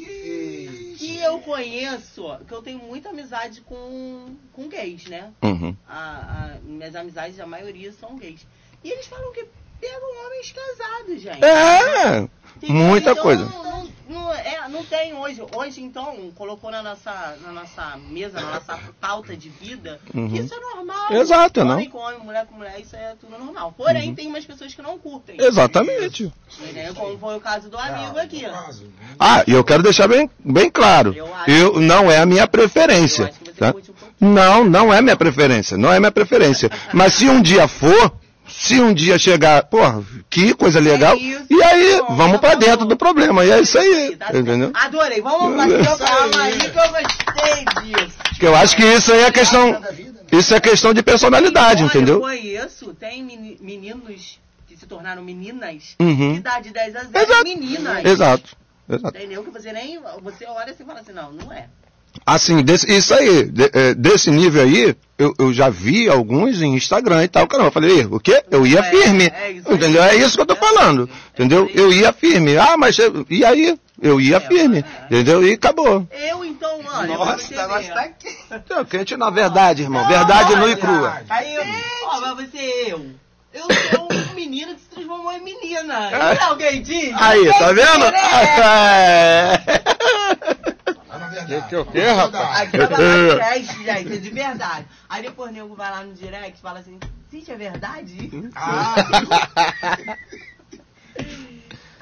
Que eu conheço, que eu tenho muita amizade com, com gays, né? Uhum. A, a- minhas amizades, a maioria são gays. E eles falam que pegam homens casados, gente. É, Entendeu? muita Então, coisa. Não, não, é, não tem hoje. Hoje, então, colocou na nossa, na nossa mesa, na nossa pauta de vida, Uhum. que isso é normal. Exato, homem não? com homem, mulher com mulher, isso é tudo normal. Porém, tem umas pessoas que não curtem. Exatamente. Entendeu? Como foi o caso do amigo Ah, aqui. no caso, Ah, e eu quero deixar bem, bem claro. Eu acho- Eu não é a minha Eu preferência. acho que você Tá? curte um. Não, não é minha preferência. Não é minha preferência. Mas se um dia for, se um dia chegar, porra, que coisa legal. É isso, e aí, pronto, vamos pra acabou. dentro do problema. E é isso aí. Tá. Entendeu? Adorei. Vamos bater o palma aí que eu gostei disso. Que eu acho que isso aí é questão. Isso é questão de personalidade, Olha, entendeu? Eu conheço, tem meni- meninos que se tornaram meninas, Uhum. de 10 a 0 Exato. meninas. Exato. Exato. Entendeu? Que você nem. Você olha assim e fala assim, não, não é. Assim, desse- isso aí, de- é, desse nível aí, eu, eu já vi alguns em Instagram e tal, caramba, eu falei, "Ih, o quê? Eu ia É, firme, é aí. entendeu? É isso que eu tô É falando, isso. entendeu? É. Eu ia firme, ah, mas eu- e aí? Eu ia É, firme, é. entendeu? E acabou. Eu então, olha, pra você ver. Então, quente na verdade, irmão, verdade nua e crua. Aí, eu, ó, mas você eu. Eu sou um menino que se transformou em menina. É. Alguém diz? Aí, tá vendo? É. Que- que o quê, rapaz? Aqui é uma teste, gente, é de verdade. Aí depois o nego vai lá no direct e fala assim, gente, é verdade? Ah,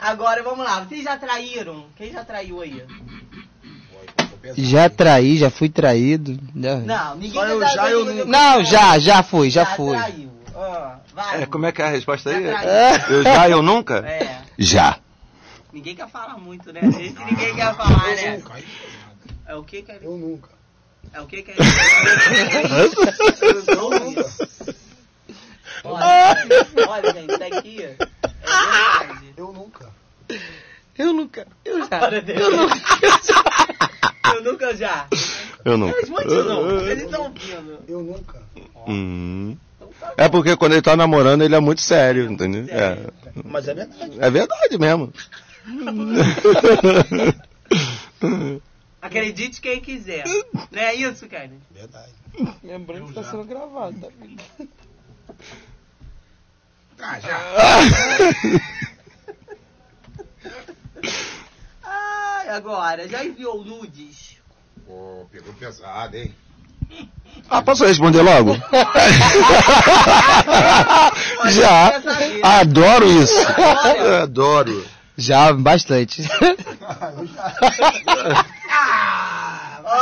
Agora, vamos lá, vocês já traíram? Quem já traiu aí? Já traí, já fui traído. Já... Não, ninguém Só eu já já, eu traiu. Não, já, já fui, já fui. traiu. Ah, vai. É, como é que é a resposta aí? Já traiu. Eu já, eu nunca? É, Já. ninguém quer falar muito, né? Esse ninguém quer falar, né? É o que que é? Eu nunca. É o que que é? Eu nunca. Olha, olha, gente, isso aqui é verdade. Eu nunca. Eu nunca, eu já. Eu nunca. Eu nunca já. Eu nunca. Responde não, eles estão ouvindo. Eu nunca. Hum. Então tá. É porque quando ele tá namorando, ele é muito sério, entendeu? É, Mas é verdade. é verdade mesmo. Acredite quem quiser. Não é isso, cara? Verdade. Lembrando que tá sendo gravado, tá? Ah, já. Ai, agora, já enviou nudes? Pô, pegou pesado, hein? Ah, posso responder logo? Já. Adoro isso. Adoro. Já, bastante.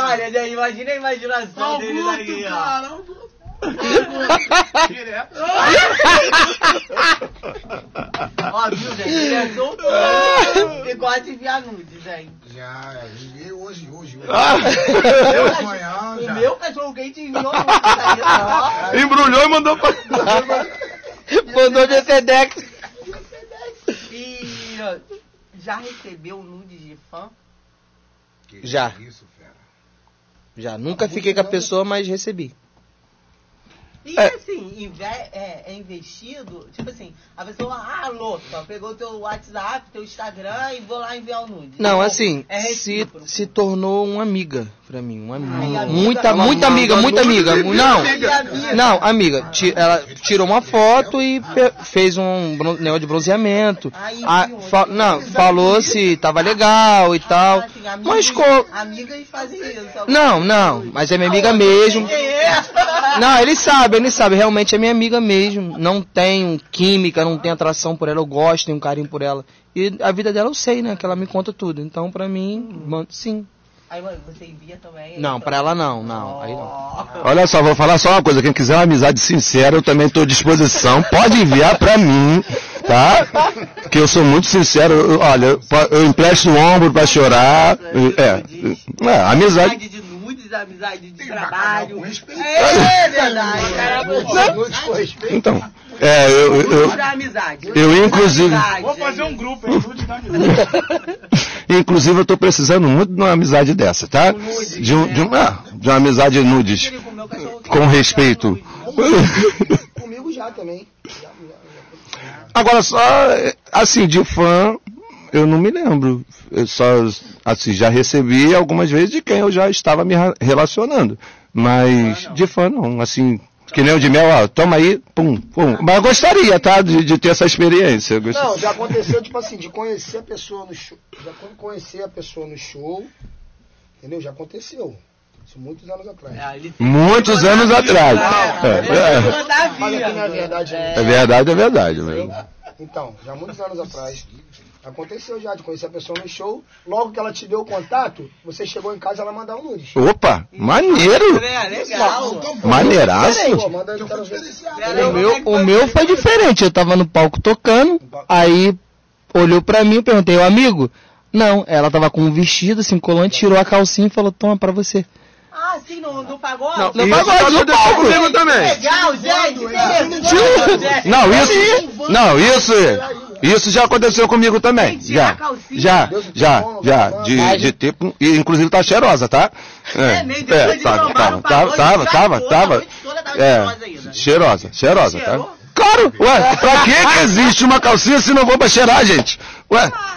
Eu. Olha, já imagina a imaginação deles aqui, ó. Ó, viu, gente? Ele é solteiro e gosta de enviar nudes, hein? Já, liguei hoje, hoje, hoje. Ah. Meu de manhã, O já. meu cachorro quente enviou nudes aí, ó. Embrulhou e mandou pra. Mandou de Sedex. E ó, já recebeu nudes de fã? Que Já. Isso. Já, nunca fiquei com a pessoa, mas recebi. E É. assim, inve- é, é investido, tipo assim, a pessoa, ah, louca, pegou teu WhatsApp, teu Instagram e vou lá enviar o nude. Não, Então, assim, é se, se tornou uma amiga pra mim. Uma amiga. amiga. Muita, muita amiga, muita amiga. Não, não, amiga. ti- Ela tirou uma foto e fez um negócio de bronzeamento. Aí, Ah, viu? fa- não, falou se tava legal e tal. Ah, assim, amigos, Mas co- Amigas fazem isso. Não, não, mas é minha amiga mesmo. Não, eles sabem, Veni sabe, realmente é minha amiga mesmo. Não tenho química, não tenho atração por ela, eu gosto, tenho carinho por ela. E a vida dela eu sei, né? Que ela me conta tudo. Então, pra mim, sim. Aí você envia também? Não, pra ela não, não. Aí não. Olha só, vou falar só uma coisa. Quem quiser uma amizade sincera, eu também estou à disposição. Pode enviar pra mim, tá? Que eu sou muito sincero. Eu- Olha, eu empresto o ombro pra chorar. É, é amizade. Amizade de trabalho. respeito. É verdade, com respeito. Então, é, eu, eu, eu, eu, inclusive, Vou fazer é um grupo, hein? Nude da amizade. inclusive eu tô precisando muito de uma amizade dessa, tá? De, um, de, uma, de uma amizade nudes, com respeito. Comigo já também. Agora só, é, assim, de fã, eu não me lembro. Eu só, assim, já recebi algumas vezes de quem eu já estava me relacionando. Mas de fã não, assim, que nem o de mel, ó, toma aí, pum, pum. Mas eu gostaria, tá, de, de ter essa experiência. Não, já aconteceu, tipo assim, de conhecer a pessoa no show. Já con- conhecer a pessoa no show. Entendeu? Já aconteceu. Isso muitos anos atrás. É, Muitos anos atrás. É, é. Mas aqui não é verdade, É não. verdade, é verdade. mesmo. Então, já muitos anos atrás. Aconteceu já de conhecer a pessoa no show. Logo que ela te deu o contato, você chegou em casa ela mandar um nudes. Opa, maneiro! É, legal. Maneiraço! O meu, o meu foi diferente. Eu tava no palco tocando, aí olhou pra mim e perguntei, o amigo? Não, ela tava com um vestido, assim, colante, tirou a calcinha e falou, toma pra você. Ah, sim, no, no pagode? Não, no pagode, no palco. comigo também. Legal, gente. Interessante, gente. Não, isso, não, isso, isso já aconteceu comigo também. Tirar a Já, já, já, já, de, de e inclusive tá cheirosa, tá? É, de tava, tava, tava, tava, tava, toda, tava, a noite toda tava cheirosa ainda. é, cheirosa, cheirosa, tá? Claro, ué, pra que que existe uma calcinha se não vou pra cheirar, gente? Ué, Ah.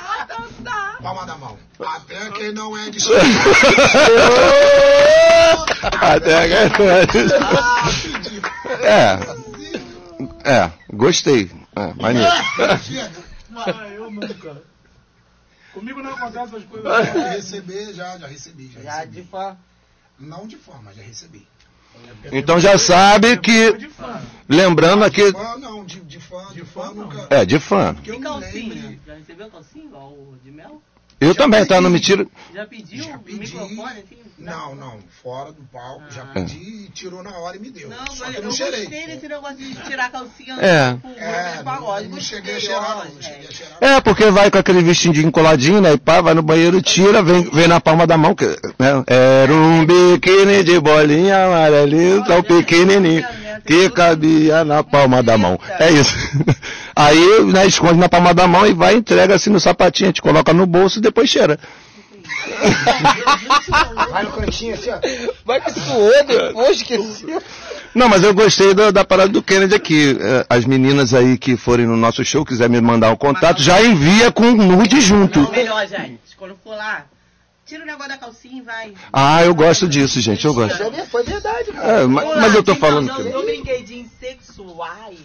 Palma da mão. Até quem não é de até é, é, gostei, é, maneiro. Ah, eu nunca. Comigo não acontece essas coisas. Já receber, já, já recebi. Já, Já recebi. de fã. Não de fã, mas já recebi. Então já sabe que, De lembrando aqui, Fã não, de, de fã, de, De fã, fã, nunca. é, de fã. Que eu E calcinha? Já recebeu calcinha igual o de mel? Eu também, tá? Não me tira. Já pediu Já o pedi. microfone assim? Não, não, fora do palco, já Ah. pedi e tirou na hora e me deu. Não, Só mas que eu eu não cheirei. gostei desse negócio de tirar a calcinha É. É, pagode. não, não cheguei a cheirar, ó, não, não cheguei a cheirar. É, porque vai com aquele vestidinho coladinho, né? E pá, vai no banheiro, tira, vem, vem na palma da mão. Que, né? Era um biquíni de bolinha amarelinho, tão pequenininho, que cabia na palma da mão. É isso. Aí, né, esconde na palma da mão e vai, entrega assim no sapatinho, a gente coloca no bolso e depois cheira. Vai no cantinho assim, ó. Vai que suou depois, esqueci. Não, mas eu gostei da, da parada do Kennedy aqui. É, As meninas aí que forem no nosso show, quiser me mandar um contato, já envia com nude junto. Não, melhor, gente. Quando for lá, tira o negócio da calcinha e vai. Ah, eu gosto disso, gente, eu gosto. Isso é- Foi verdade, cara. É, mas, mas eu tô falando Então, que... são brinquedinhos sexuais.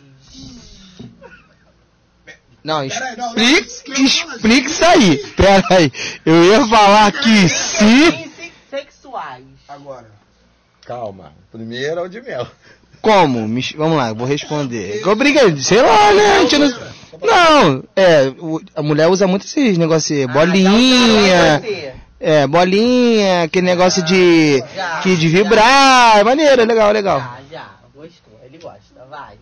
Não, Peraí, não, não, explique isso aí. Pera aí. Eu ia falar que se... Sexuais. Agora. Calma, primeiro é o de mel. Como? Me- Vamos lá, vou responder. Eu briguei, sei lá, né? A gente não... Não, é, a mulher usa muito esses negócios, Ah, bolinha, é, bolinha, aquele negócio de, Já, que de já. vibrar, é maneiro, legal, legal. Já, já. Gostou. Ele gosta. Vai.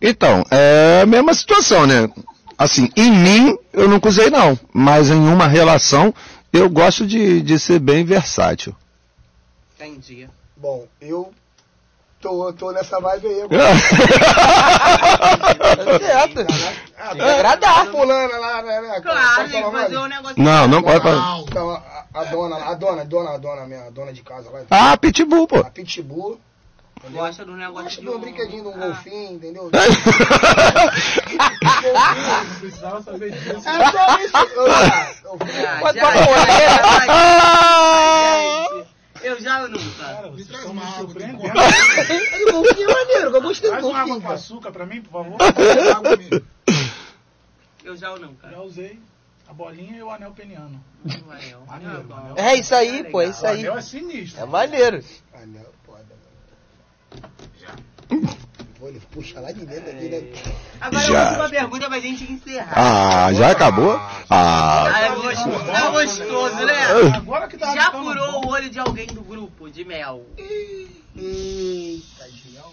Então, é a mesma situação, né? Assim, em mim eu nunca usei não, mas em uma relação eu gosto de, de ser bem versátil. Entendi. Bom, eu tô, tô nessa vibe aí agora. Tá certo. Ah, Tem que agradar. a fulana lá, né? né? Claro, tem que fazer um negócio. Não, não pode falar. Então, a, a dona, a dona, a dona, a dona, a dona, minha a dona de casa lá, Ah, pitbull, pô. a Pitbull, Gosta do negócio gosta de um brinquedinho de um Ah. golfinho, entendeu? Precisava saber disso. É só isso. Eu, eu, Ah, Pode já, né? Ah! Eu ou nunca. Cara, vocês traz uma água, o golfinho é maneiro, eu gostei do Traz uma água golfinho. com cara. açúcar pra mim, por favor. Água mesmo. Eu já ou nunca. Já usei a bolinha e o anel peniano. Maneiro, bom. maneiro. É isso aí, pô, é isso O aí. anel é sinistro. É maneiro. Ah, não. Pô, ele puxa lá de dentro aqui, né? Agora Já. a última pergunta pra gente encerrar. Ah, já acabou? Ah, Ah, é gostoso, é gostoso, né? Agora que tá Já furou bom. o olho de alguém do grupo de mel? Eita, Giel.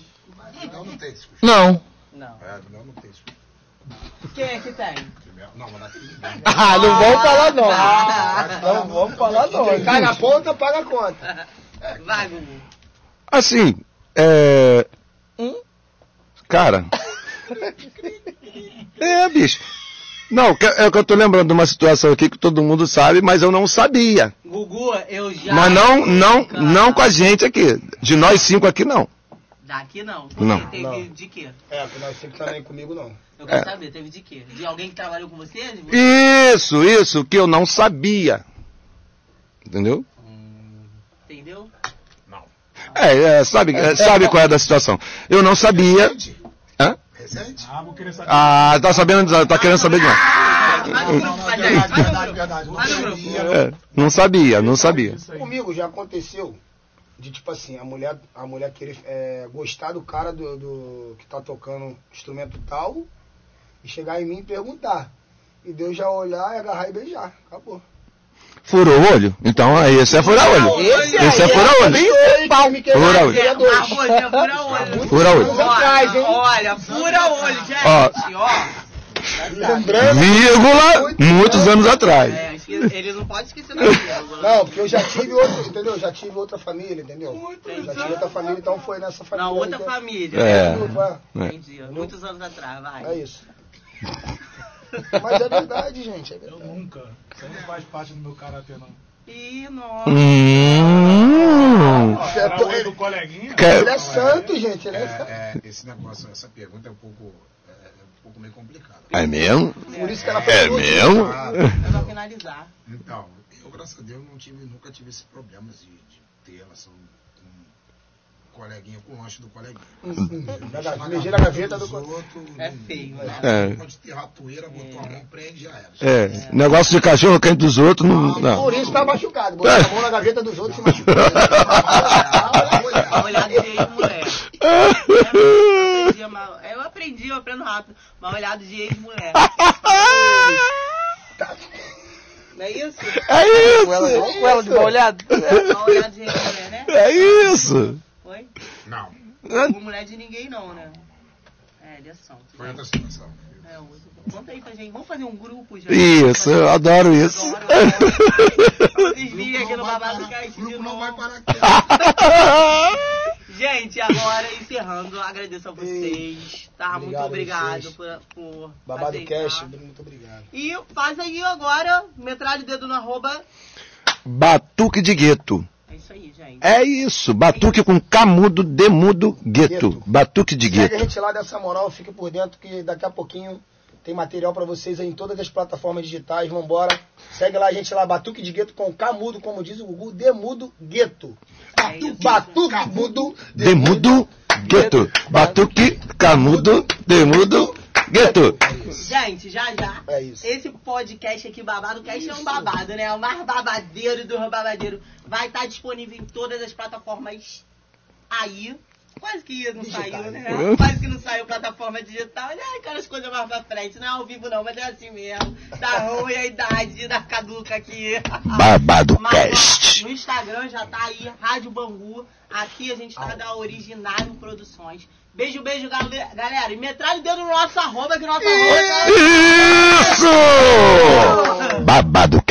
Não, não tem isso. Não. Não. É, meu não tem isso. Quem é que tem? Não, mas daqui. Ah, não vamos falar não. Ah. Não vamos falar não. Quem cai na ponta, paga a conta. Vai, Gugu. assim, é. Hum? Cara. É, bicho. Não, é que eu tô lembrando de uma situação aqui que todo mundo sabe, mas eu não sabia. Gugu, eu já. Mas não, não, não com a gente aqui. De nós cinco aqui, não. Daqui não. Porque Não. teve Não. de quê? É, que nós cinco também comigo não. Eu quero É. saber, teve de quê? De alguém que trabalhou com você? Isso, isso, que eu não sabia. Entendeu? Entendeu? É, é, sabe, é, sabe qual é da situação. Eu não sabia. Recente? Hã? Recente? Ah, vou querer saber. Ah, tá sabendo, tá querendo saber demais. No grupo. É, não sabia, não sabia. Comigo já aconteceu de tipo assim, a mulher, a mulher querer é, gostar do cara do, do- que tá tocando instrumento tal e chegar em mim e perguntar. E Deus já olhar e agarrar e beijar. Acabou. Furou o olho? Então aí esse é furar olho. Esse Esse é aí furar olho. Fura olho. você fura olho. Hein? Olha, fura olho, gente. Ó. Ó. Lembrando. Vírgula, muitos anos atrás. É, esque- ele não pode esquecer da vírgula. Não, porque eu já tive outro, entendeu? Já tive outra família, entendeu? Já tive outra família, então foi nessa família. Na outra que- família. É. é. É. Entendi. Muitos anos atrás, vai. É isso. Mas é verdade, gente. É Eu verdade. nunca. Isso não faz parte do meu caráter, não. Ih, nossa. Hum. É, Era o ele- do coleguinha? Ele é santo, gente. Ele é, santo. É, é, esse negócio, essa pergunta é um pouco, é, é um pouco meio complicada. É mesmo? Por isso que ela É falou. mesmo? É pra finalizar. Então, eu, graças a Deus, não tive, nunca tive esse problema de, de ter relação coleguinha, com o lanche do coleguinha. Mexer na gaveta do. outros, É feio, não- né? É. Pode ter ratoeira, botou a mão, prende, já era. É, negócio de cachorro quente dos outros, não. não. Por isso tá machucado. Botou a mão na gaveta dos outros e se machucou. Ex-mulher. Eu aprendi, eu aprendo rápido. Mal olhado de ex-mulher. Não é isso? É Com ela, isso! com ela de mal olhado. Mal olhado de ex-mulher, né? É isso! Não, Não mulher de ninguém, não, né? É, ele é santo. foi outra situação. É. Conta aí pra gente. Vamos fazer um grupo, gente. Isso, eu adoro isso. Adoro, virem aqui no Babado de grupo não vai parar aqui. Gente, agora encerrando, agradeço a vocês. Tá? Muito Obrigado a obrigado por, por Babado aceitar. Cash, muito obrigado. E faz aí agora, metralha o dedo no arroba. Batuque de gueto. É isso aí, gente. É isso, batuque com camudo, demudo, gueto. Gueto. Batuque de Segue a gueto. gente lá dessa moral, fique por dentro que daqui a pouquinho tem material pra vocês aí em todas as plataformas digitais. Vambora. Segue lá a gente lá, Batuque de Gueto com Camudo, como diz o Gugu, Demudo Gueto. É isso. Batuque Mudo Demudo, gueto. Batuque, camudo, demudo, gueto. Gente, já já. É isso. Esse podcast aqui, Babado Cast, é um babado, né? É o mais babadeiro dos babadeiros. Vai estar disponível em todas as plataformas aí. Quase que não Digitais. saiu, né? Quase que não saiu plataforma digital. Ai, cara, as coisas mais pra frente. Não é ao vivo não, mas é assim mesmo. Tá ruim a idade da caduca aqui. Babado Mas, Cast. no Instagram já tá aí, Rádio Bangu. Aqui a gente tá da Originário Produções. Beijo, beijo, gale- galera. E metralha o dedo no nosso arroba, que nosso arroba... Isso! Babado